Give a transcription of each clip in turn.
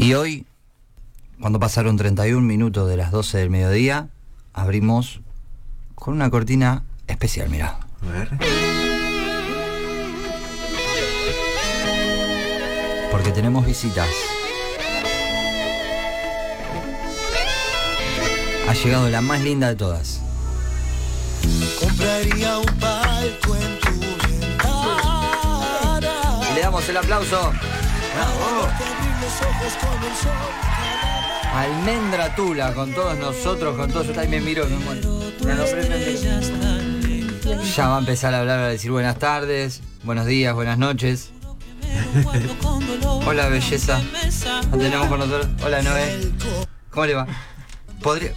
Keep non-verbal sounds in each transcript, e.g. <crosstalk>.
Y hoy, cuando pasaron 31 minutos de las 12 del mediodía, abrimos con una cortina especial, mirá. A ver. Porque tenemos visitas. Ha llegado la más linda de todas. Compraría un palco en tu ventana. Y le damos el aplauso. Abrir los ojos con el sol. Almendra Tula con todos nosotros, con todos. Yo también me miro. me muero. Ya va a empezar a hablar, a decir buenas tardes, buenos días, buenas noches. Hola, belleza. La tenemos con nosotros. Hola, Noé. ¿Cómo le va? ¿Podría...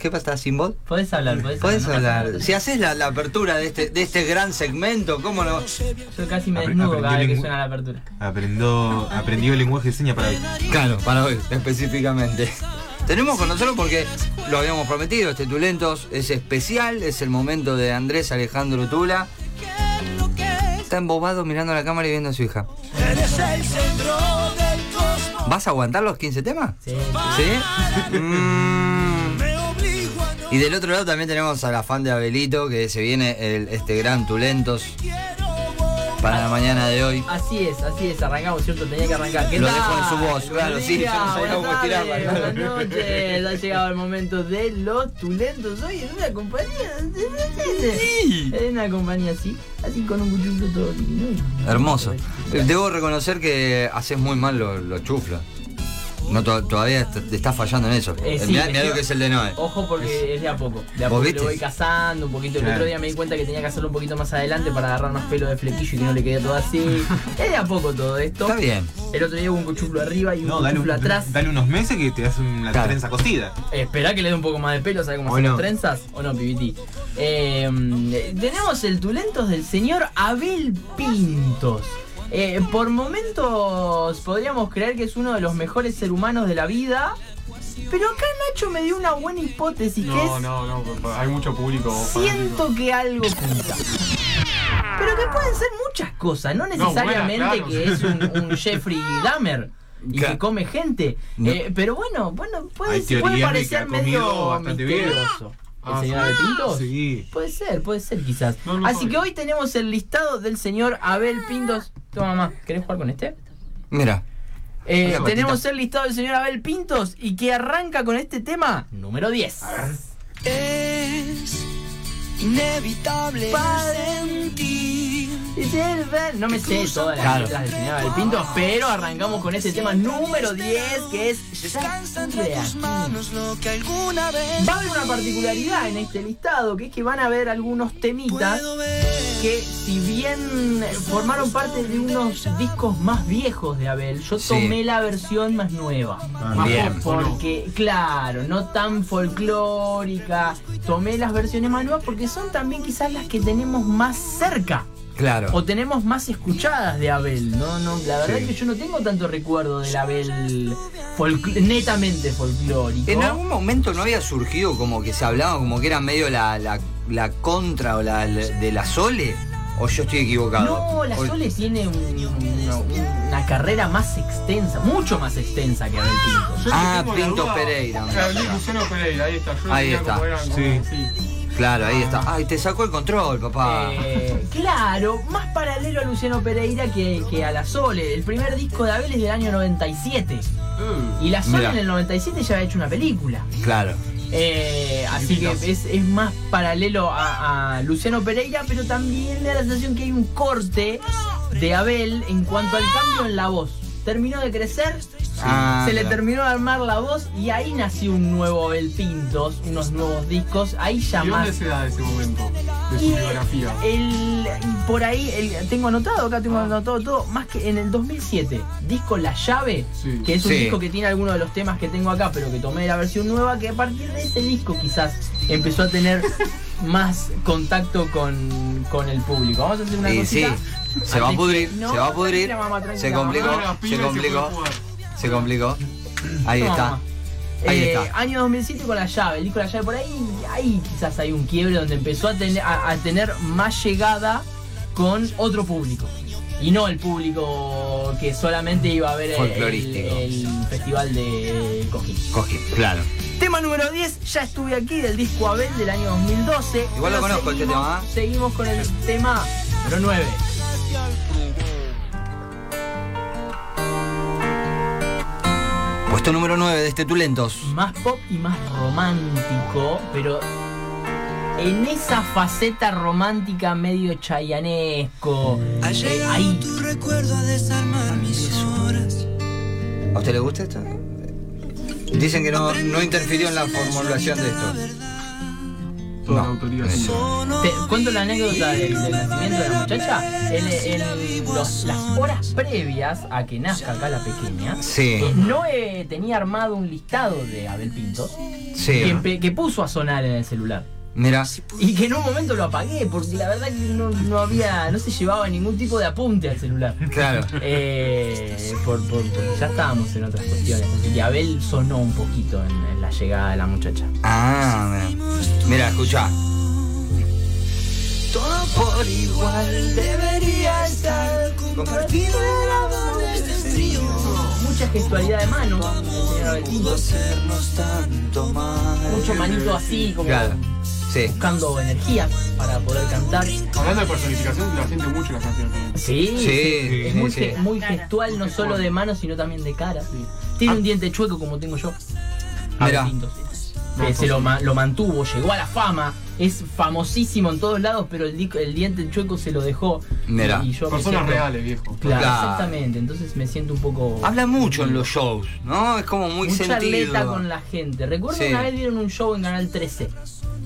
¿Qué pasa? ¿Sin voz? Podés hablar, podés, Podés hablar. Si haces la, la apertura de este, de este gran segmento, ¿cómo no? Yo casi me Apre- desnudo cada vez que suena la apertura. Aprendió, aprendió el lenguaje de señas para hoy. Claro, para hoy, específicamente. Tenemos con nosotros porque lo habíamos prometido, este Tulentos es especial, es el momento de Andrés Alejandro Tula. Está embobado mirando a la cámara y viendo a su hija. Eres el centro del cosmos. ¿Vas a aguantar los 15 temas? Sí. ¿Sí? <laughs> Mm. Y del otro lado también tenemos a la fan de Abelito, que se viene el- este gran Tulentos para la mañana de hoy. Así es, así es, arrancamos, ¿cierto? Tenía que arrancar. ¿Qué Lo tal? dejo en su voz, claro, sí, yo no sabía cómo tirarla. Buenas noches, ha llegado el momento de los tulentos. Hoy en una compañía. En una compañía así, así con un cuchillo todo. Hermoso. Debo reconocer que haces muy mal los los chuflos. No, to- todavía te te estás fallando en eso. Eh, sí, mirá, me mirá lo estoy- que es el de Noé. Ojo porque es de a poco. De a ¿Vos poco viste? lo voy cazando un poquito. El Claro. otro día me di cuenta que tenía que hacerlo un poquito más adelante para agarrar más pelo de flequillo y que no le quede todo así. <laughs> es de a poco todo esto. Está bien. El otro día hubo un cuchuflo arriba y un No, dale, cuchuflo un- atrás. dale unos meses que te das una Claro. trenza cosida. Esperá que le dé un poco más de pelo, ¿sabes cómo O hacen no. las trenzas? ¿O no, pibiti? Eh, tenemos el Tulentos del señor Abel Pintos. Eh, por momentos podríamos creer que es uno de los mejores seres humanos de la vida. Pero acá Nacho me dio una buena hipótesis que No, es... no, no, hay mucho público. Siento que algo pinta. Pero que pueden ser muchas cosas, no necesariamente claro. que es un, un Jeffrey Dahmer y Claro. que come gente. No. Eh, pero bueno, bueno, puede, que parecer medio bastante bien. ¿El Ah, señor sí. Abel Pintos? Sí. Puede ser, puede ser quizás. No, no Así que hoy tenemos el listado del señor Abel Pintos. Toma mamá, ¿querés jugar con este? Mira. Eh, tenemos el listado del señor Abel Pintos y que arranca con este tema número 10. Es inevitable sentir. No me sé todas las letras del señor Abel Pintos, pero arrancamos con este tema número 10 que es Descansa entre tus manos lo que alguna vez Va a haber una particularidad en este listado, que es que van a haber algunos temitas que si bien formaron parte de unos discos más viejos de Abel, yo Sí. tomé la versión más nueva. Más Bien. ¿o no? Porque, claro, no tan folclórica. Tomé las versiones más nuevas porque son también quizás las que tenemos más cerca. Claro. O tenemos más escuchadas de Abel. No, no, la verdad Sí. es que yo no tengo tanto recuerdo del Abel folcl- netamente folclórico. En algún momento no había surgido como que se hablaba como que era medio la, la, la contra o la de la Sole. ¿O yo estoy equivocado? No, la O- Sole tiene un- una, una carrera más extensa, mucho más extensa que Abel Pinto. Yo Ah, la Pinto Pereira. Claro, Luciano Pereira, ahí está. Yo Ahí está. como eran como- Sí. Claro, ahí está. Ay, te sacó el control, papá. Eh, claro, más paralelo a Luciano Pereira que, que a la Sole. El primer disco de Abel es del año 97. Uh, Y la Sole Mirá. en el 97 ya había hecho una película. Claro. Eh, así que es, es más paralelo a, a Luciano Pereira, pero también me da la sensación que hay un corte de Abel en cuanto al cambio en la voz. Terminó de crecer, Ah, se le claro. terminó de armar la voz y ahí nació un nuevo Abel Pintos, unos nuevos discos. Ahí ya ¿Y más. dónde se da ese momento de su Y biografía? el, por ahí, el- tengo anotado, acá tengo anotado todo, más que en el 2007, disco La Llave, Sí. que es un Sí. disco que tiene algunos de los temas que tengo acá, pero que tomé de la versión nueva, que a partir de ese disco quizás empezó a tener más contacto con, con el público. Vamos a hacer una cosita. se va a pudrir, no, se va a pudrir. Se complicó, se complicó. Se complicó. Ahí está. Ahí Eh, está. Año 2007 con la llave, el disco la llave por ahí, ahí quizás hay un quiebre donde empezó a tener, a, a tener más llegada con otro público. y no el público que solamente iba a ver el, festival de Cojín. Cogí, claro. Tema número 10, ya estuve aquí del disco Abel del año 2012. Igual lo conozco este seguimos- tema, ¿eh? Seguimos con el tema número 9. Puesto número 9 de este Tulentos. Más pop y más romántico, pero en esa faceta romántica medio chayanesco. eh, ahí. Tu recuerdo a desarmar mis horas. ¿A usted le gusta esto? Dicen que no, no interfirió en la formulación de esto. Toda No, la autoría. Te cuento la anécdota del, del nacimiento de la muchacha. Los- las horas previas a que nazca acá la pequeña, Sí, eh, Noé tenía armado un listado de Abel sí. empe- que puso a sonar en el celular. Mira, Y que en un momento lo apagué porque la verdad que no, no había, no se llevaba ningún tipo de apunte al celular. claro. Eh, por, por- porque ya estábamos en otras cuestiones. Así que Abel sonó un poquito en, en la llegada de la muchacha. Ah, mira. Mira, escucha. Todo por igual debería estar compartido el lado de este frío. Mucha gestualidad de mano. Mucho manito así, como Claro. Sí. buscando energía para poder cantar. Hablando de personificación, la siente mucho las canciones también. Sí, Sí, es sí, muy, ge- muy gestual, no solo de mano, sino también de cara. Tiene un diente chueco como tengo yo. Mira. Abel Pintos. Eh, se lo, ma- lo mantuvo, llegó a la fama, es famosísimo en todos lados, pero el, di- el diente chueco se lo dejó. Mira. Y, yo Personas siento- reales, viejo. Claro, Claro. exactamente. Entonces me siento un poco. Habla mucho en los shows, ¿no? Es como muy mucha sentido. atleta con la gente. Recuerdo Sí. una vez dieron un show en Canal 13,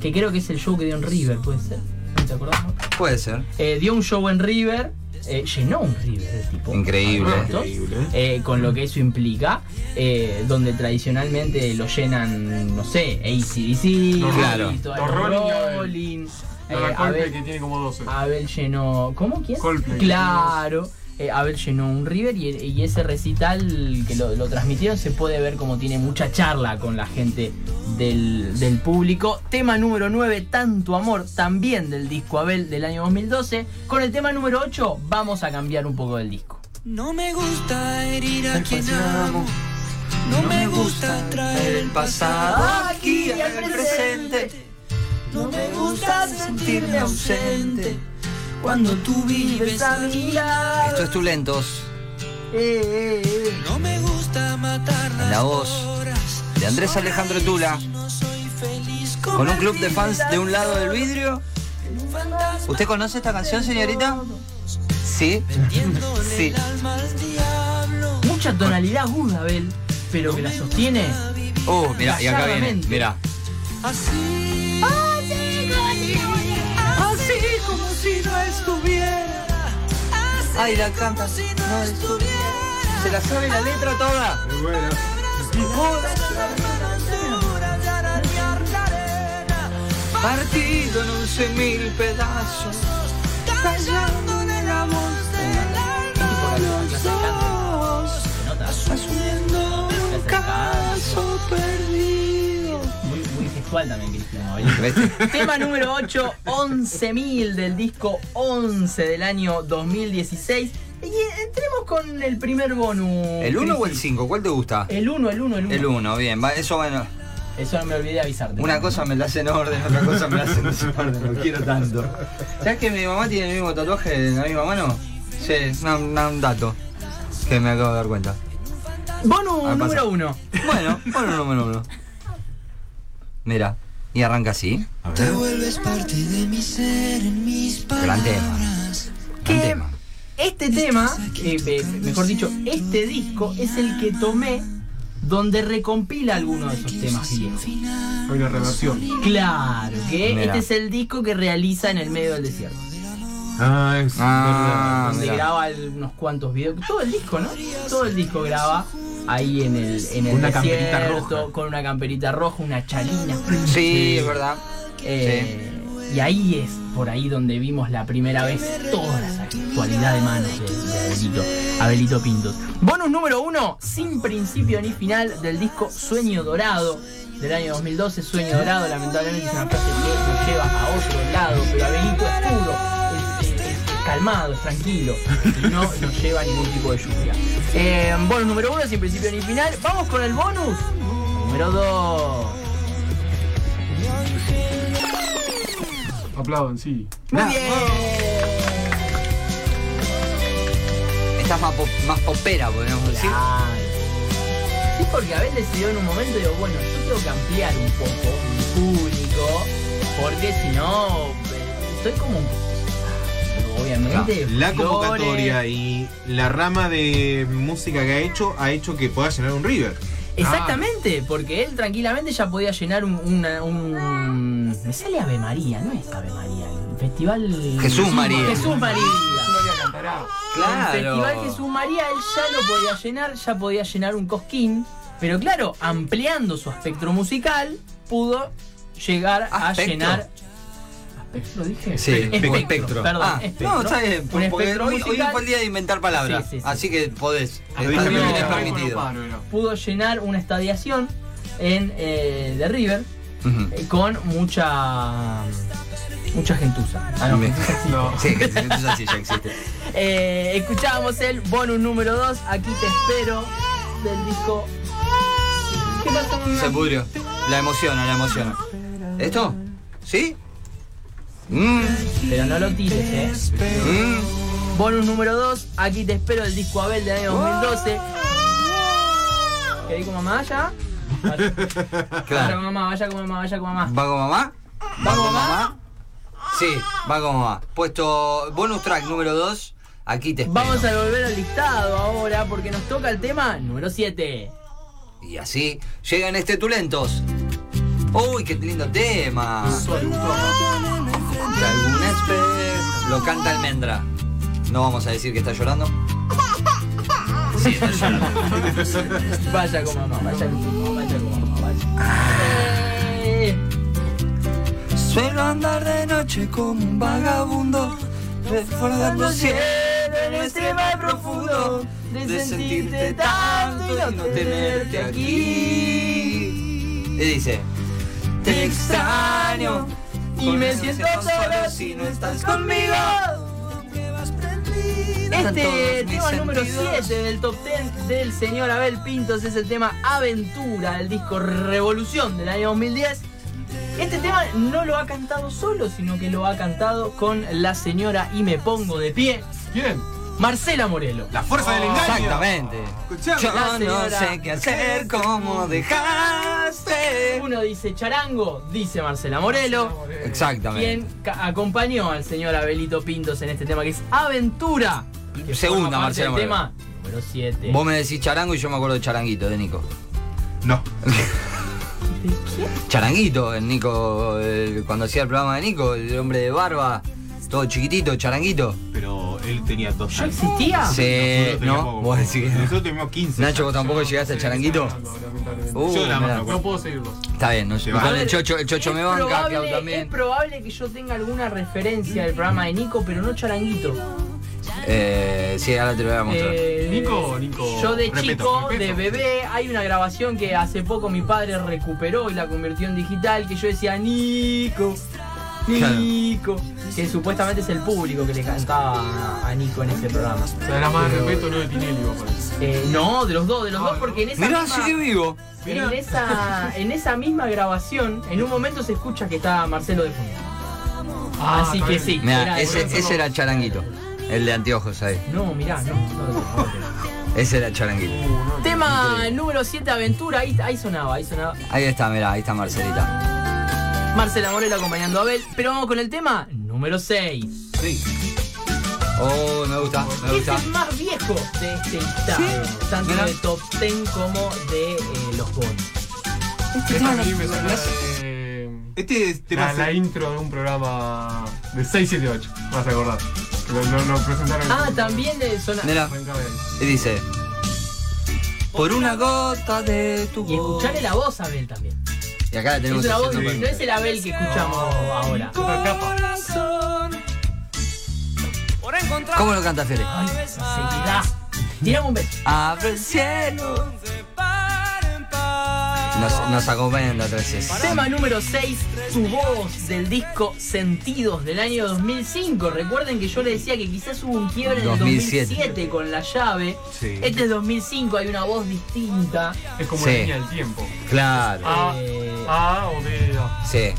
que creo que es el show que dio en River, puede ser. ¿No te acordás? no? Puede ser. Eh, dio un show en River, eh, llenó un River el tipo. Increíble. ¿Momentos? Increíble. Eh, con lo que eso implica, eh, donde tradicionalmente lo llenan, no sé, ACDC, Los Claro. Rolling eh, Abel- que tiene como 12. Abel llenó. ¿Cómo? ¿Quién? Coldplay. Claro. Eh, Abel llenó un River y, y ese recital que lo, lo transmitieron se puede ver como tiene mucha charla con la gente del, del público. Tema número 9, Tanto Amor, también del disco Abel del año 2012. Con el tema número 8 vamos a cambiar un poco del disco. No me gusta herir a quien amo. No me gusta traer el pasado aquí al presente. No me gusta sentirme ausente cuando tú vives a mi lado. Esto es Tulentos, No me gusta matar En la voz de Andrés Alejandro Tula, con un club de fans de un lado del vidrio. ¿Usted conoce esta canción, señorita? Sí. Sí. el alma al diablo. Mucha tonalidad aguda, Abel, pero que la sostiene. Uh, mira, y acá viene, mira. Así. Como si no estuviera. Así Ay, la como canta. si no estuviera. ¿Se la sabe la letra toda? Muy bueno. Partido en once mil pedazos. Callando de la voz del alma los dos. Asumiendo un caso perdido. Gestual también, Cristina. <laughs> Tema número 8, 11.000 del disco 11 del año 2016. Y eh, entremos con el primer bonus. ¿El 1 o el Cristi. 5? ¿Cuál te gusta? El 1, el 1, el 1. El 1, bien. va, Eso bueno. Eso no me olvidé de avisarte. Una cosa me la hace en orden, otra cosa me la hace en desorden. Lo quiero tanto. ¿Sabes que mi mamá tiene el mismo tatuaje en la misma mano? Sí, una- una- un dato que me acabo de dar cuenta. Bonus Ah, número 1. Bueno, bueno, número uno. Mira, y arranca así. A Te vuelves parte de mi ser en mis Gran tema. Gran. Este tema, eh, eh, mejor dicho, este disco es el que tomé donde recompila algunos de esos temas viejos. Hay una reversión. Claro, que Mira. este es el disco que realiza en el medio del desierto. Ah, es Ah, donde mira. graba el- unos cuantos videos. Todo el disco, ¿no? Todo el disco graba ahí en el, en el Una camperita roja. con una camperita roja, una chalina. Sí, es verdad. Eh, Y ahí es por ahí donde vimos la primera vez toda esa actualidad de manos de, de Abelito, Abelito Pintos. Bonus número uno, sin principio ni final, del disco Sueño Dorado del año 2012. Sueño Dorado, lamentablemente es una frase que nos lleva a otro lado, pero Abelito es puro. Es, es- es- calmado, es tranquilo y no nos lleva a ningún tipo de lluvia. Eh, bonus número uno, sin principio ni final. Vamos con el bonus número dos. Aplauden, sí. Muy bien. Estás más, más popera, podríamos decir. Sí, porque Abel decidió en un momento, digo, bueno, yo tengo que ampliar un poco mi público, porque si no, eh, estoy como un obviamente. La convocatoria y la rama de música que ha hecho ha hecho que pueda llenar un River. Exactamente, porque él tranquilamente ya podía llenar un, una- un- Me sale Ave María, no es Ave María, el festival. Jesús María. Jesús María. Claro. El Festival Jesús María, él ya lo podía llenar, ya podía llenar un cosquín, pero claro, ampliando su espectro musical, pudo llegar a ¿Aspecto? llenar. ¿Aspecto dije? Sí, espectro, espectro. Perdón, Ah, espectro. no, está bien. Un Porque espectro hoy, hoy fue el día de inventar palabras. Sí, sí, sí. Así que podés. Está dije bien, es permitido. pudo llenar una estadiación en eh, de River Ujú. eh, con mucha mucha gentuza. Ah, no, gentuza existe. No. Sí, entonces así ya existe. <laughs> Eh, escuchábamos el bonus número 2, aquí te espero, del disco. ¿Qué pasó? Se pudrió. La emociona, la emociona. ¿Esto? ¿Sí? Mm, Pero no lo tires, eh. mm. Bonus número 2, aquí te espero del disco Abel del año 2012. ¿Qué dijo mamá ya? <laughs> Vaya, con mamá, vaya con mamá, vaya con mamá. ¿Va con mamá? ¿Va con mamá? Sí, va con mamá. Puesto bonus track número 2. Aquí te espero. Vamos a volver al listado ahora porque nos toca el tema número 7. Y así llegan este Tulentos. Uy, qué lindo tema. De algún espejo. Lo canta Almendra. No vamos a decir que está llorando. Sí, está llorando. <laughs> Vaya con mamá, vaya con mamá, vaya con mamá, vaya. Suelo andar de noche como un vagabundo, recordando cielo en este mar profundo, de sentirte tanto y no tenerte aquí. Y dice, te extraño Y me siento solo si no estás conmigo. Este tema número 7 del top 10 del señor Abel Pintos es el tema Aventura del disco Revolución del año 2010. Este tema no lo ha cantado solo, sino que lo ha cantado con la señora Y me pongo de pie, ¿Quién? Marcela Morelo. La fuerza del engaño. Exactamente. Escuchame. Yo La no sé qué hacer, cómo dejaste. Uno dice charango, dice Marcela Morelo. Exactamente. quien acompañó al señor Abelito Pintos en este tema que es Aventura. que Segunda, Marcela del Moreno. tema número 7. Vos me decís charango y yo me acuerdo de charanguito, de Nico. No. Charanguito, el Nico, el- cuando hacía el programa de Nico, el hombre de barba, todo chiquitito, charanguito. Pero él tenía dos ¿Yo años. existía? Sí, ¿no? Vos decís. Nosotros teníamos 15. Nacho, vos tampoco llegaste al charanguito. Uh, Yo la mano, No puedo seguirlos. Está bien, no A el chocho, el chocho es me banca, probable- Clau Es también. probable que yo tenga alguna referencia del programa de Nico, pero no charanguito. Eh, sí, ahora te lo voy a mostrar. Eh, Nico Nico? Yo de chico, de bebé, hay una grabación que hace poco mi padre recuperó y la convirtió en digital, que yo decía Nico, Nico, que supuestamente es el público que le cantaba a- Nico en ese programa. O sea, era más de Pero- respeto, no de Tinelli, vos. Eh, no, de los dos, de los Ah, dos, porque en esa Mirá, misma- sigue vivo. En esa, en esa misma grabación, en un momento se escucha que está Marcelo de fondo. Ah, Así que bien. sí. Mirá, era- ese, era el charanguito. El de anteojos ahí. No, mirá, no. no, no, no. Ese era el charanguito. Uh, Tema número 7, Aventura, ahí, ahí sonaba, ahí sonaba. Ahí está, mirá, ahí está Marcelita. Marcela Morelo acompañando a Abel. Pero vamos con el tema número 6. Sí. Oh, me gusta, me Es gusta. el más viejo de este listado. Tanto mirá. de top 10 como de eh, los bonos. Esta a mí me suena de... Este tema La, la intro de un programa de 678, vas a acordar. Que Lo, lo- lo presentaron. Ah, también de zona. Y dice. Por una gota de tu Y voz. escucharle la voz a Abel también. Y acá la Es tenemos una voz, no es el Abel que escuchamos ahora. Otra capa. ¿Cómo lo canta Fede? Seguirá. Tirame un beso. Abre el cielo. Nos, nos acompañan de atrás. es- Tema número 6, Tu voz del disco Sentidos del año 2005. Recuerden que yo les decía que quizás hubo un quiebre en el 2007. 2007 con la llave. Sí. Este es 2005, hay una voz distinta. Es como Sí. la línea del tiempo. Claro. A, Eh, A o D. A. Sí.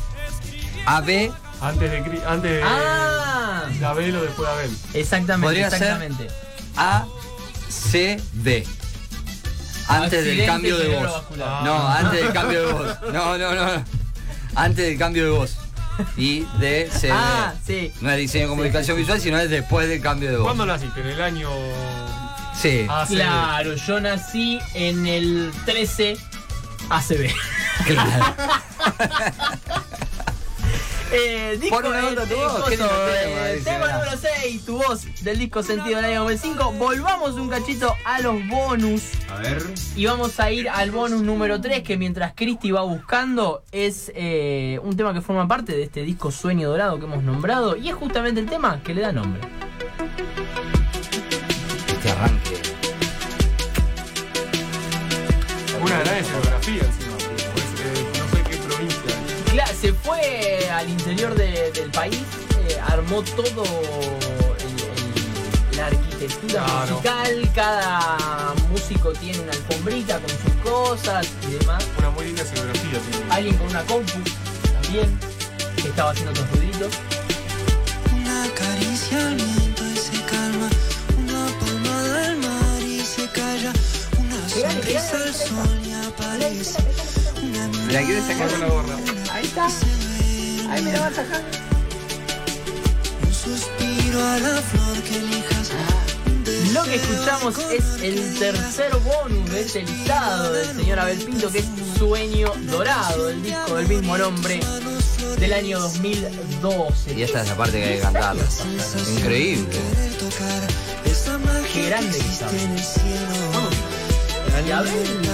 AB Antes de, antes de, Ah, de Abel o después de Abel. exactamente, Podría ser- exactamente. A C D. Antes del cambio de voz. No, antes del cambio de voz. No, no, no. Antes del cambio de voz. Y D C D. Ah, sí. No es diseño de comunicación visual, sino es después del cambio de voz. ¿Cuándo naciste? ¿En el año Sí, AC? Claro, yo nací en el 13 ACB. claro. <laughs> Eh, disco Pon una nota tu voz, coso, qué lindo tema, eh, tema número 6, tu voz del disco Sentido del año 2005. Volvamos un cachito a los bonus. A ver. Y vamos a ir al bonus número 3, que mientras Cristi va buscando, es eh, un tema que forma parte de este disco Sueño Dorado que hemos nombrado. Y es justamente el tema que le da nombre. Se fue al interior de- del país, eh, armó todo el- el- la arquitectura Claro. musical, cada músico tiene una alfombrita con sus cosas y demás. Una muy linda escenografía tiene. Alguien con una compu también, que estaba haciendo otros ruiditos. Una caricia al viento y se calma, una palmada al mar y se calla, una sonrisa al sol y aparece, ¿La quieres sacar con la gorra? Ahí está. Ahí me la vas a sacar. un suspiro a la flor que elijas. Lo que escuchamos es el tercer bonus de este listado del señor Abel Pinto, que es Sueño Dorado, el disco del mismo nombre del año 2012. Y esta es la parte que hay que cantar. Increíble. Qué grande que está. Y Abel,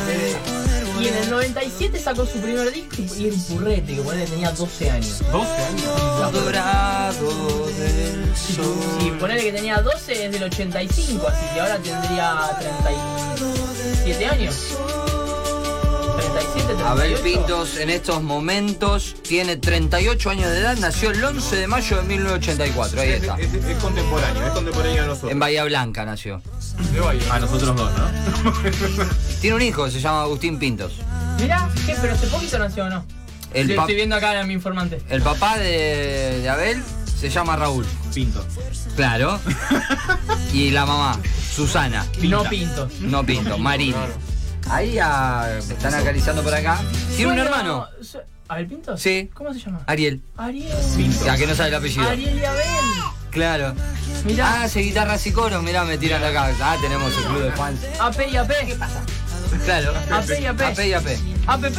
eh, y en el 97 sacó su primer disco y un purrete, que ponele tenía 12 años. 12 años. Dorado del sol. Si ponele que tenía 12 es del 85, así que ahora tendría 37 años. 37, 38. Abel Pintos en estos momentos tiene 38 años de edad, nació el 11 de mayo de 1984, ahí Es, está. es- es contemporáneo, es contemporáneo a nosotros. En Bahía Blanca nació. De Bahía. A nosotros dos, ¿no? <laughs> Tiene un hijo que se llama Agustín Pintos. Mirá, ¿qué? ¿Pero hace poquito nació o no? El, estoy viendo acá a mi informante. el papá de, de Abel se llama Raúl, Pinto. claro. <laughs> Y la mamá, Susana. No Pinto. No Pinto, Marín. Ahí ah, me están acariciando por acá. Tiene un hermano, ¿Abel Pinto? Sí. ¿Cómo se llama? Ariel. Ariel. Ya que no sabe el apellido. Ariel y Abel. Claro. Mirá. Ah, hace guitarras y coros, mirá, me tiran de acá. Ah, tenemos el club de fans. AP y AP. ¿Qué pasa? Claro. AP y AP. AP y AP. APP.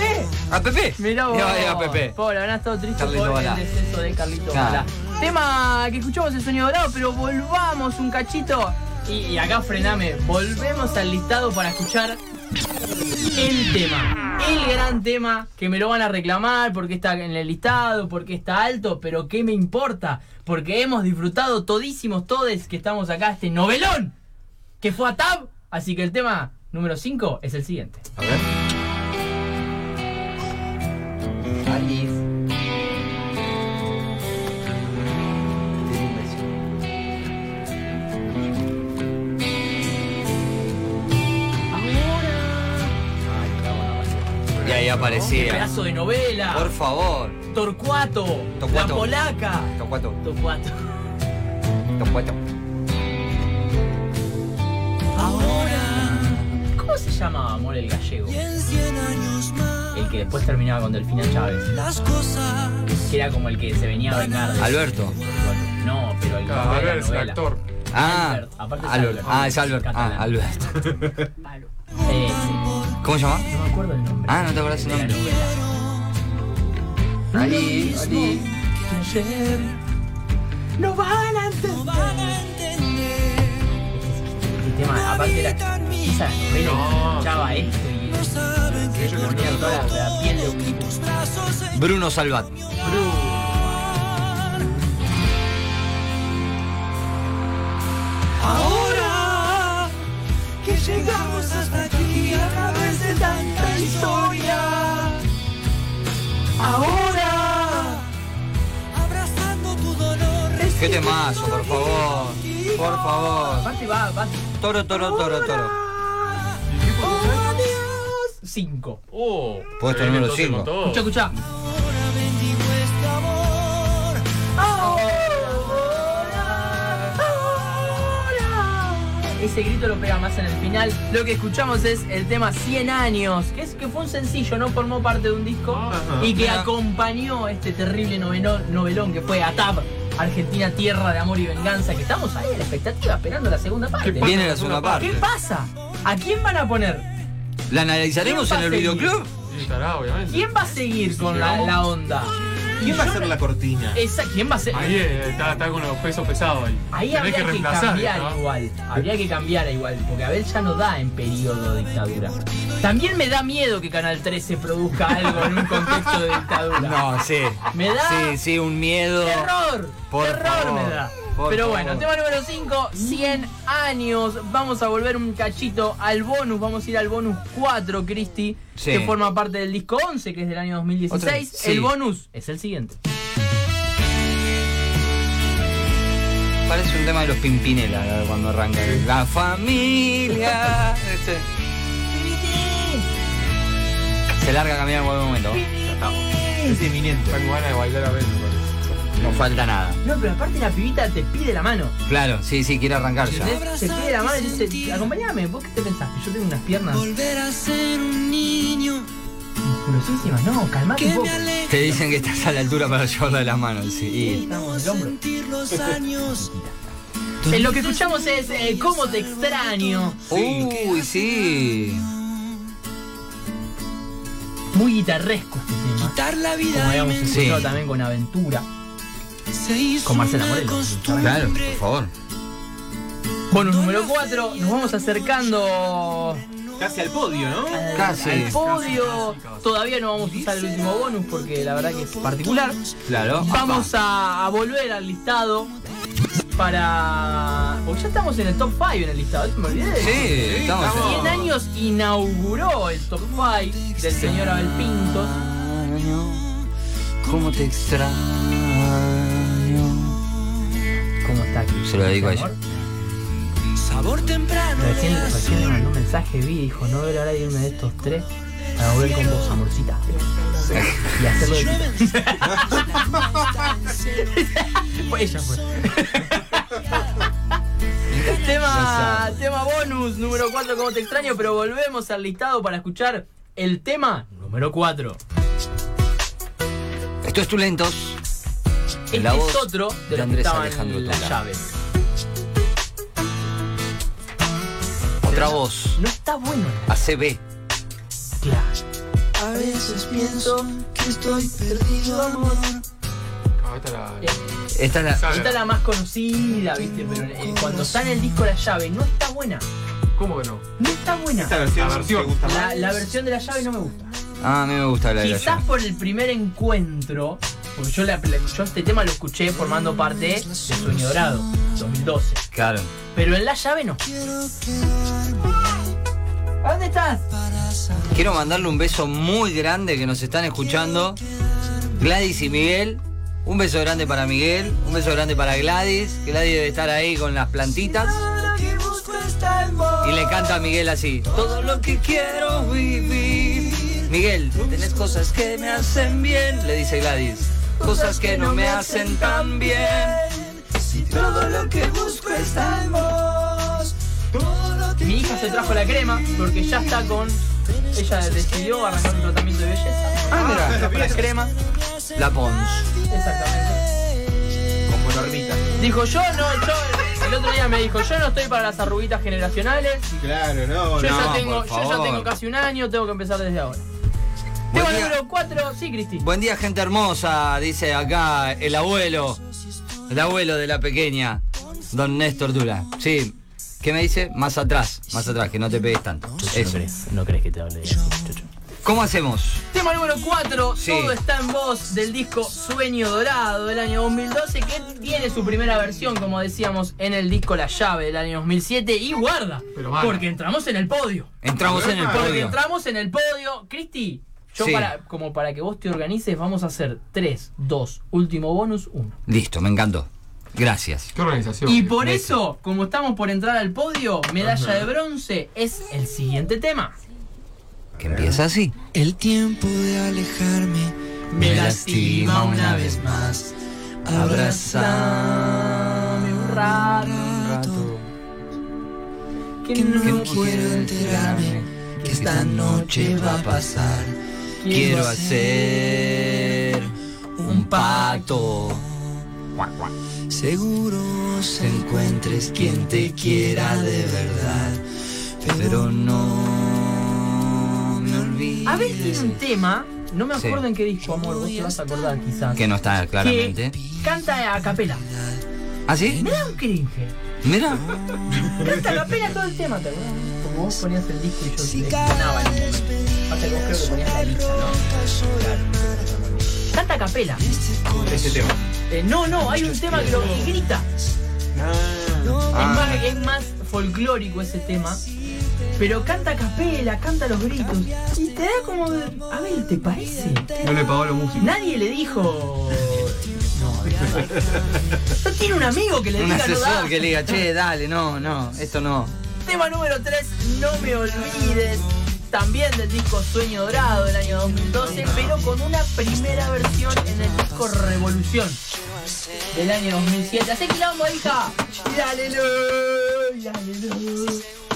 APP. Mirá vos. No, es APP. Pobre, habrán estado triste Carlito por Balá. el deceso de Carlito Claro. Balá. Tema que escuchamos el sueño dorado, pero volvamos un cachito. Y, y acá frename. Volvemos al listado para escuchar el tema. El gran tema que me lo van a reclamar porque está en el listado, porque está alto, pero ¿qué me importa? Porque hemos disfrutado todísimos todes que estamos acá, este novelón que fue a Tab. Así que el tema número 5 es el siguiente. Qué aparecía. pedazo de novela. Por favor. Torcuato, Torcuato. La Polaca. Tocuato. Torcuato. Tocuato. ¿Cómo se llamaba Amor el Gallego? Y en 100 años más, El que después terminaba con Delfina Chávez. las cosas Que era como el que se venía a vengar de Alberto. No, pero el Claro, es el actor. Ah, Albert, aparte es Albert. Albert. Ah, es Albert. Ah, Catalán. Albert. <laughs> Eh. ¿Cómo se llama? No me acuerdo el nombre. Ah, no te acuerdas el nombre. Ali, Ali. No van a entender. Este tema, aparte era esa novela No. escuchaba esto y se ponía toda la, la piel de un Bruno Salvat. Ahora que llegamos hasta aquí de tanta historia. Ahora, abrazando tu dolor. Qué temazo, por favor. Por favor. Va, Toro, toro, toro, toro. Oh, cinco. Oh, Puesto número 5. Escucha, escucha. Ese grito lo pega más en el final. Lo que escuchamos es el tema 100 años, que es que fue un sencillo, no formó parte de un disco Ajá. y que Mira. acompañó este terrible novelón, novelón que fue ATAP, Argentina Tierra de Amor y Venganza, que estamos ahí a la expectativa esperando la segunda parte. pasa? Viene la segunda parte. ¿Qué pasa? ¿A quién van a poner? ¿La analizaremos ¿Quién en el videoclub? Sí, estará, obviamente. ¿Quién va a seguir con la, la onda? ¿Quién va a ser la cortina? Esa, ¿Quién va a ser? Ahí eh, está, está con los pesos pesados ahí. Ahí Tenés habría que, reemplazar, cambiar ¿no? igual. Habría que cambiar igual, porque Abel ya no da en periodo de dictadura. También me da miedo que Canal 13 produzca algo en un contexto de dictadura. No, sí. Me da Sí, sí, un miedo. terror. Por terror favor, me da. Por Pero favor. bueno, tema número 5, 100 años. Vamos a volver un cachito al bonus. Vamos a ir al bonus 4, Cristi, Sí. que forma parte del disco 11, que es del año 2016. Otra- sí. El bonus es el siguiente. Parece un tema de los Pimpinela cuando arranca. La familia. Este. Se larga a caminar en cualquier momento. Ya estamos. Es inminente. Está con ganas de bailar a parece. No falta nada. No, pero aparte la pibita te pide la mano. Claro, sí, sí, quiere arrancar ya. Te pide la mano y dice, acompáñame, ¿vos qué te pensás? Que yo tengo unas piernas Volver a ser un niño musculosísimas. No, calmate un poco. Te dicen que estás a la altura para llevarla de las manos. Sí. y no Estamos en el hombro. <laughs> En lo que escuchamos es eh, ¿Cómo te extraño? Uy, sí. Muy guitarresco este tema. Quitar la Como vida habíamos y escuchado Sí. también con Aventura. Con Marcela una Morelo. costumbre. Claro, por favor. Bonus número 4, nos vamos acercando Casi al podio, ¿no? al, Casi. al podio. Todavía no vamos a usar el último bonus porque la verdad que es particular. Claro. Vamos a, a volver al listado para... Porque ya estamos en el top 5 en el listado, eso me olvidé. Sí, estamos 100 años inauguró el top 5 del señor Abel Pintos. ¿Cómo te extraño? Se lo dedico a ella. Sabor temprano. Recién, recién mandó un mensaje, vi, dijo, no veo la hora de irme de estos tres para volver con vos, amorcita. Y hacerlo de <laughs> Fue ella fue. <laughs> tema, tema bonus número 4, como te extraño, pero volvemos al listado para escuchar el tema número 4. Esto es Tu Lentos. Este La voz es otro de de los que Andrés estaban Alejandro en las llaves. Voz. No está bueno. ACB. Claro. A veces pienso que estoy perdido, amor. Ah, esta la. Esta es la. Esta es la más conocida, viste, pero cuando está en el disco la llave no está buena. ¿Cómo que no? No está buena. Esta versión, La versión. te gusta La, más. la versión de la llave no me gusta. Ah, a mí me gusta la de la Quizás llave. por el primer encuentro, porque yo, la- la- yo este tema lo escuché formando parte de Sueño Dorado, 2012. Claro. Pero en la llave no. ¿A dónde estás? Quiero mandarle un beso muy grande que nos están escuchando. Gladys y Miguel. Un beso grande para Miguel. Un beso grande para Gladys. Gladys debe estar ahí con las plantitas. Y le canta a Miguel así. Todo lo que quiero vivir. Miguel, tenés cosas que me hacen bien, le dice Gladys. Cosas que no me hacen tan bien. Todo lo que busco está en vos. Mi hija se trajo la crema porque ya está con. Ella decidió arrancar un tratamiento de belleza. Ah, mira. Trajo la crema. La Pons. Exactamente. Como normita. Dijo yo no, yo. El otro día me dijo, yo no estoy para las arruguitas generacionales. Claro, no, Yo, no. ya, tengo, por yo ya favor. tengo casi un año, tengo que empezar desde ahora. Buen Tema día. número 4, sí, Cristi. Buen día, gente hermosa, dice acá el abuelo. El abuelo de la pequeña, don Néstor Dula. Sí. ¿Qué me dice? Más atrás, más atrás, que no te pegues tanto. Eso. no crees que te hable así, chucho. ¿Cómo hacemos? Tema número 4, Sí. todo está en voz del disco Sueño Dorado del año 2012, que tiene su primera versión, como decíamos, en el disco La Llave del año 2007. Y guarda, Pero porque entramos en el podio. Entramos en el Porque podio. entramos en el podio. Cristi, yo Sí. para, como para que vos te organices, vamos a hacer 3, 2, último bonus, 1. Listo, me encantó. Gracias. ¿Qué organización? Y por Beso. eso, como estamos por entrar al podio, medalla de bronce es el siguiente tema. Que empieza así. El tiempo de alejarme Me lastima una vez más. Abrazame un rato. Que no quiero enterarme que esta noche va a pasar. Quiero hacer un pato. Seguro se encuentres quien te quiera de verdad, pero no me olvides. Abel tiene un tema, no me Sí. acuerdo en qué disco, amor, vos te vas a acordar quizás. Que no está claramente. Que canta a capela. ¿Ah, sí? Me da un cringe. Mira. Canta a capela todo el tema, ¿te? Como vos ponías el disco y yo seleccionaba el momento. Pasa que vos creo que ponías la lista, ¿no? Claro. Canta a capela. Ese tema. Eh, no, no, hay un tema que lo que grita. Es, más, es más folclórico ese tema. Pero canta a capela, canta los gritos. Y te da como. de, A ver, ¿te parece? No le pagó los músicos. Nadie le dijo. No, no, <laughs> no tiene un amigo que le Un diga no asesor da. que le diga, che, dale, no, no, esto no. Tema número 3, No me olvides. También del disco Sueño Dorado del año 2012, pero con una primera versión en el disco Revolución del año 2007. ¡Hace quilombo, hija! Y dale lo, y dale lo,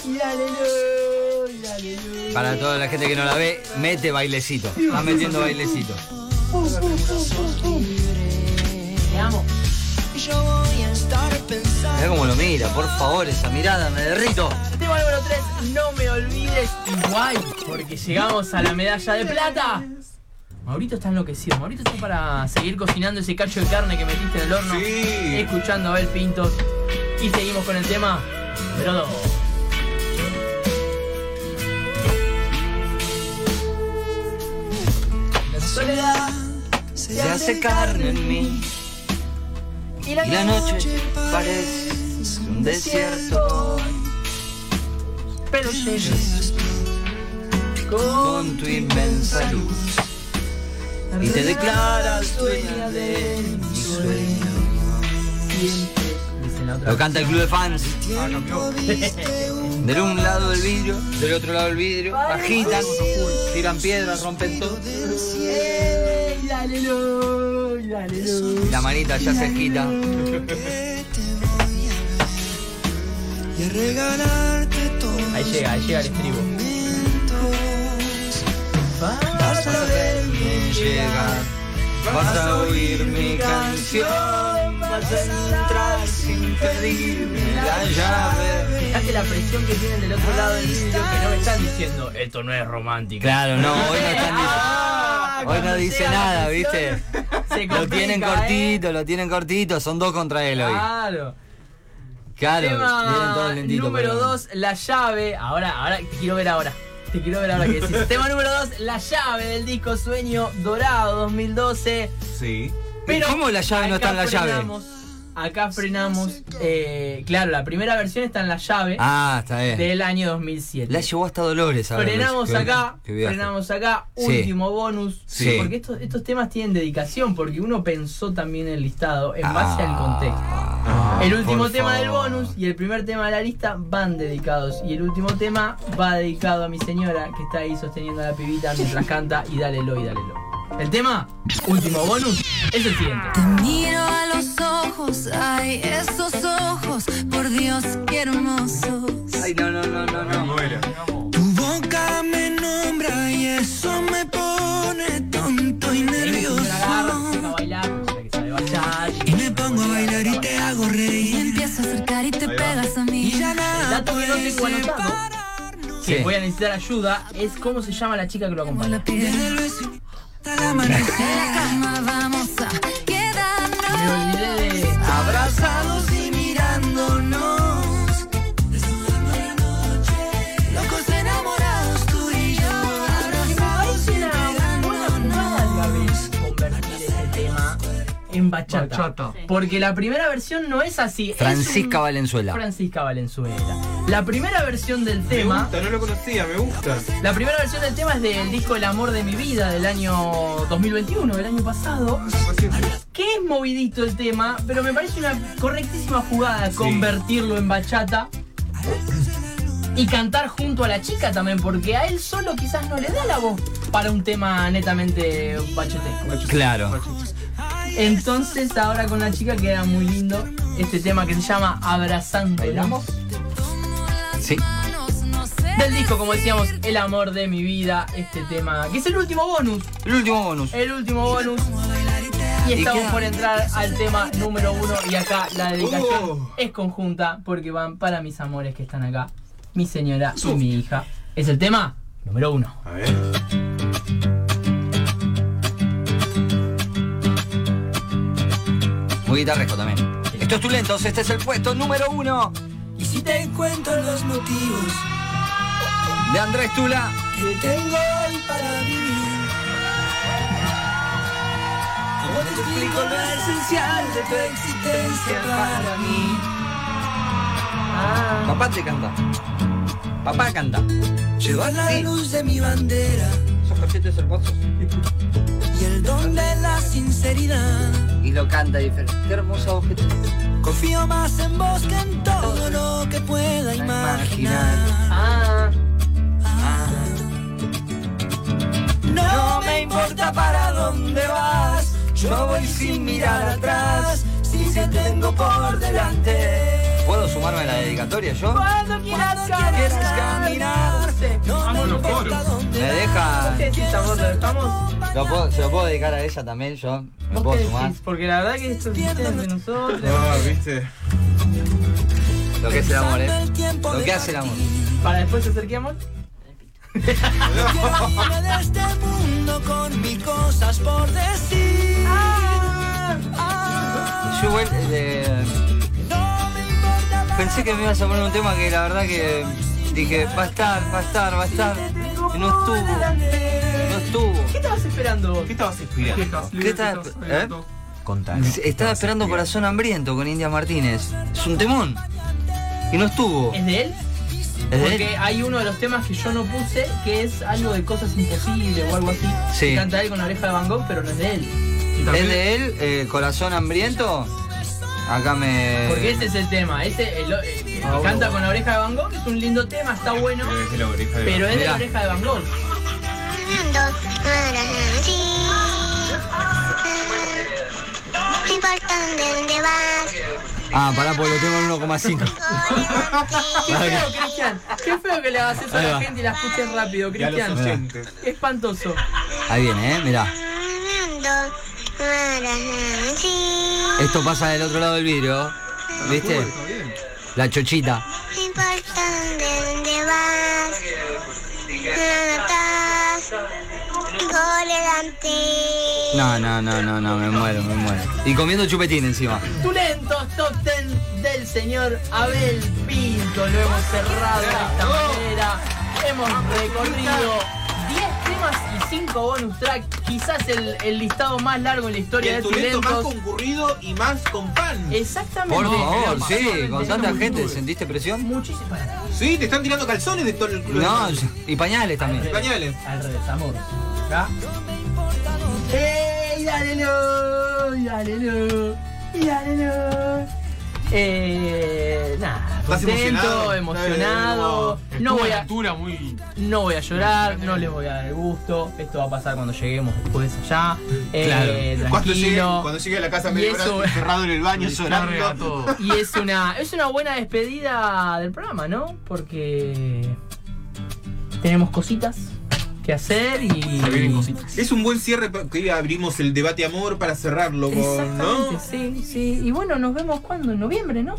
y dale lo, y dale lo. Para toda la gente que no la ve, mete bailecito. Va metiendo bailecito. Te amo. Mira cómo lo mira, por favor, esa mirada, me derrito. Tema número 3, No me olvides. Igual, porque llegamos a la medalla de plata. Maurito está enloquecido. Maurito está para seguir cocinando ese cacho de carne que metiste en el horno. Sí. Escuchando a Abel Pintos. Y seguimos con el tema número 2. La soledad Se hace carne en mí y la, y la noche parece un desierto Pero llegas con con tu inmensa luz y te declaras dueña de mi sueño. Lo canta el club de fans. Ah. Del un lado del vidrio, del otro lado del vidrio, agitan, tiran piedras, rompen todo. Dale. Y la manita ya se agita. y a regalarte todo. Ahí llega, ahí llega el estribo. Vas a verme llegar, vas a oír mi canción, vas a entrar sin pedirme la llave. Fíjate la presión que tienen del otro lado del vidrio que no me están diciendo esto no es romántico. Claro, no, hoy no están Ah, diciendo. Hoy no dice nada, ¿viste? Se Lo tienen complica, cortito, lo tienen cortito, son dos contra él ¿eh? hoy. Claro. Claro, Tema lentitos. número pero- 2, la llave. Ahora, ahora te quiero ver ahora. Te quiero ver ahora que decís. <laughs> Tema número 2, la llave del disco Sueño Dorado 2012. Sí. Pero ¿Cómo la llave no está en la llave? Acá frenamos. eh, claro, la primera versión está en la llave Ah, está bien. del año 2007. La llevó hasta Dolores a ver, Frenamos acá, frenamos acá, Sí. último bonus. Sí. Porque estos, estos temas tienen dedicación, porque uno pensó también el listado en base al contexto. Ah, El último tema del bonus y el primer tema de la lista van dedicados. Y el último tema va dedicado a mi señora que está ahí sosteniendo a la pibita mientras canta y dálelo y dálelo. El tema, último bonus, es el siguiente. Te miro a los ojos, ay, esos ojos, por Dios, qué hermosos. Ay, no, no, no, no, Me no. muero. Tu boca me nombra y eso me pone tonto y nervioso. Y me pongo a bailar y te hago Me reír. empiezo a acercar y te pegas a Y mí. ya El nada dato que no puede tengo anotado, separarnos. que Sí. voy a necesitar ayuda, es cómo se llama la chica que lo acompaña. La piel. Desde el beso hasta el amanecer. En la cama vamos a Me quedarnos. olvidé de. Abrazados en bachata. Bachata. Porque la primera versión no es así. es Francisca un- Valenzuela. Francisca Valenzuela. La primera versión del Me tema. gusta, no lo conocía, me gusta. La primera versión del tema es del disco El amor de mi vida del año 2021, del año pasado. Que es movidito el tema, pero me parece una correctísima jugada convertirlo en bachata. Y cantar junto a la chica también, porque a él solo quizás no le da la voz para un tema netamente bachetesco. Claro. Entonces ahora con la chica queda muy lindo este tema que se llama Abrazándola. Sí. Del disco, como decíamos, El amor de mi vida, este tema, que es el último bonus, El último bonus. el último bonus. Y estamos por entrar al tema número uno y acá la dedicación Oh. es conjunta porque van para mis amores que están acá, mi señora y mi hija. Es el tema número uno. A ver. Muy guitarresco también. Estos tulentos, este es el puesto número uno Y si te cuento los motivos de Andrés Tula. que tengo hoy para vivir. ¿Cómo te explico lo esencial de tu existencia para mí? Papá te canta. Papá canta. Llevar la Sí. luz de mi bandera Hermosos. y el don de la sinceridad. Y lo canta diferente. Qué hermosa tenés. Confío más en vos que en todo lo que pueda imaginar. Ah, No me importa para dónde vas, yo voy sin mirar atrás, si te tengo por delante. ¿Puedo sumarme a la dedicatoria yo? cuando quieras Cuando quieras caminar, no Vamos, me los coros. ¿Me deja? ¿Qué amor? ¿Lo ¿Se lo puedo dedicar a ella también yo? ¿Me ¿Vos puedo qué sumar? decís? Porque la verdad que esto es de nosotros. No, viste. Lo que es el amor, ¿eh? Lo de que hace el amor. Para después acerquemos. Quiero <laughs> irme de este mundo con mil cosas por decir. Ah, Yo igual, eh, pensé que me ibas a poner un tema que la verdad que dije, va a estar, va a estar, va a estar. Y no estuvo. No estuvo. ¿Qué estabas esperando vos? ¿Qué estabas? Quejas, ¿Qué tal? libretos, ¿Eh? Contanos. Estaba esperando Corazón Hambriento con India Martínez. Es un temón. Y no estuvo. ¿Es de él? ¿Es de Porque él? hay uno de los temas que yo no puse que es algo de cosas imposibles o algo así. Sí. Que Canta él con la oreja de Van Gogh, pero no es de él. ¿Es de él? eh, Corazón Hambriento. Acá me. Porque ese es el tema. Ese el- el- Ah, canta con la oreja de Van Gogh, es un lindo tema, está bueno, de pero es de la oreja de Van Gogh. Ah, pará, porque lo tengo en 1,5. Qué feo, Cristian. Qué feo que le hagas eso a la gente y la escuches rápido, Cristian. Qué espantoso. Ahí viene, ¿eh? Mirá. Esto pasa del otro lado del vidrio. ¿Viste? La chochita. No importa dónde vas. No, no, no, no, no, me muero, me muero. Y comiendo chupetín encima. Tulentos top 10 del señor Abel Pinto. Lo hemos cerrado de esta manera. Hemos recorrido 10 temas y 5 bonus track. Quizás el, el listado más largo en la Y historia el de tulento más concurrido y más con fan. Exactamente. Por favor, No, sí, con tanta no. gente, ¿sentiste presión? Muchísimo. Sí, te están tirando calzones de todo el club. No, y pañales también. Pañales. Al revés, amor. ¿Ya? ¡Ey, dálelo! ¡Y dálelo! ¡Y dálelo! Eh, nada, ¿Estás contento, emocionado? emocionado. No voy a muy. no voy a llorar, no les voy a dar el gusto. Esto va a pasar cuando lleguemos después allá. Eh, Claro. Cuando llegue, cuando llegue a la casa medio encerrado en el baño <laughs> llorando. Y es una, es una buena despedida del programa, ¿no? Porque tenemos cositas que hacer y. Se vienen cositas. Es un buen cierre que abrimos el debate amor para cerrarlo con, Exactamente, ¿no? sí, sí. Y bueno, nos vemos cuando, en noviembre, ¿no?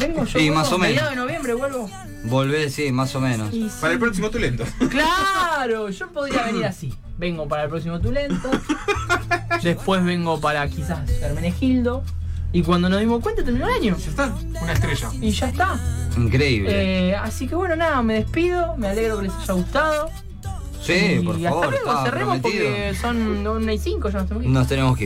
Vengo yo. Sí, más o menos. de noviembre vuelvo. Volvé, sí, más o menos. Para el próximo tulento. <laughs> Claro, yo podría venir así. Vengo para el próximo Tulento. <laughs> Después vengo para quizás Hermenegildo. Y cuando nos dimos cuenta terminó el año. Ya está. Una estrella. Y ya está. Increíble. Eh, así que bueno, nada, me despido. Me alegro que les haya gustado. Sí, y por hasta favor, luego, cerremos prometido. porque son 1 y 5, ya nos tenemos que ir. Nos tenemos que ir.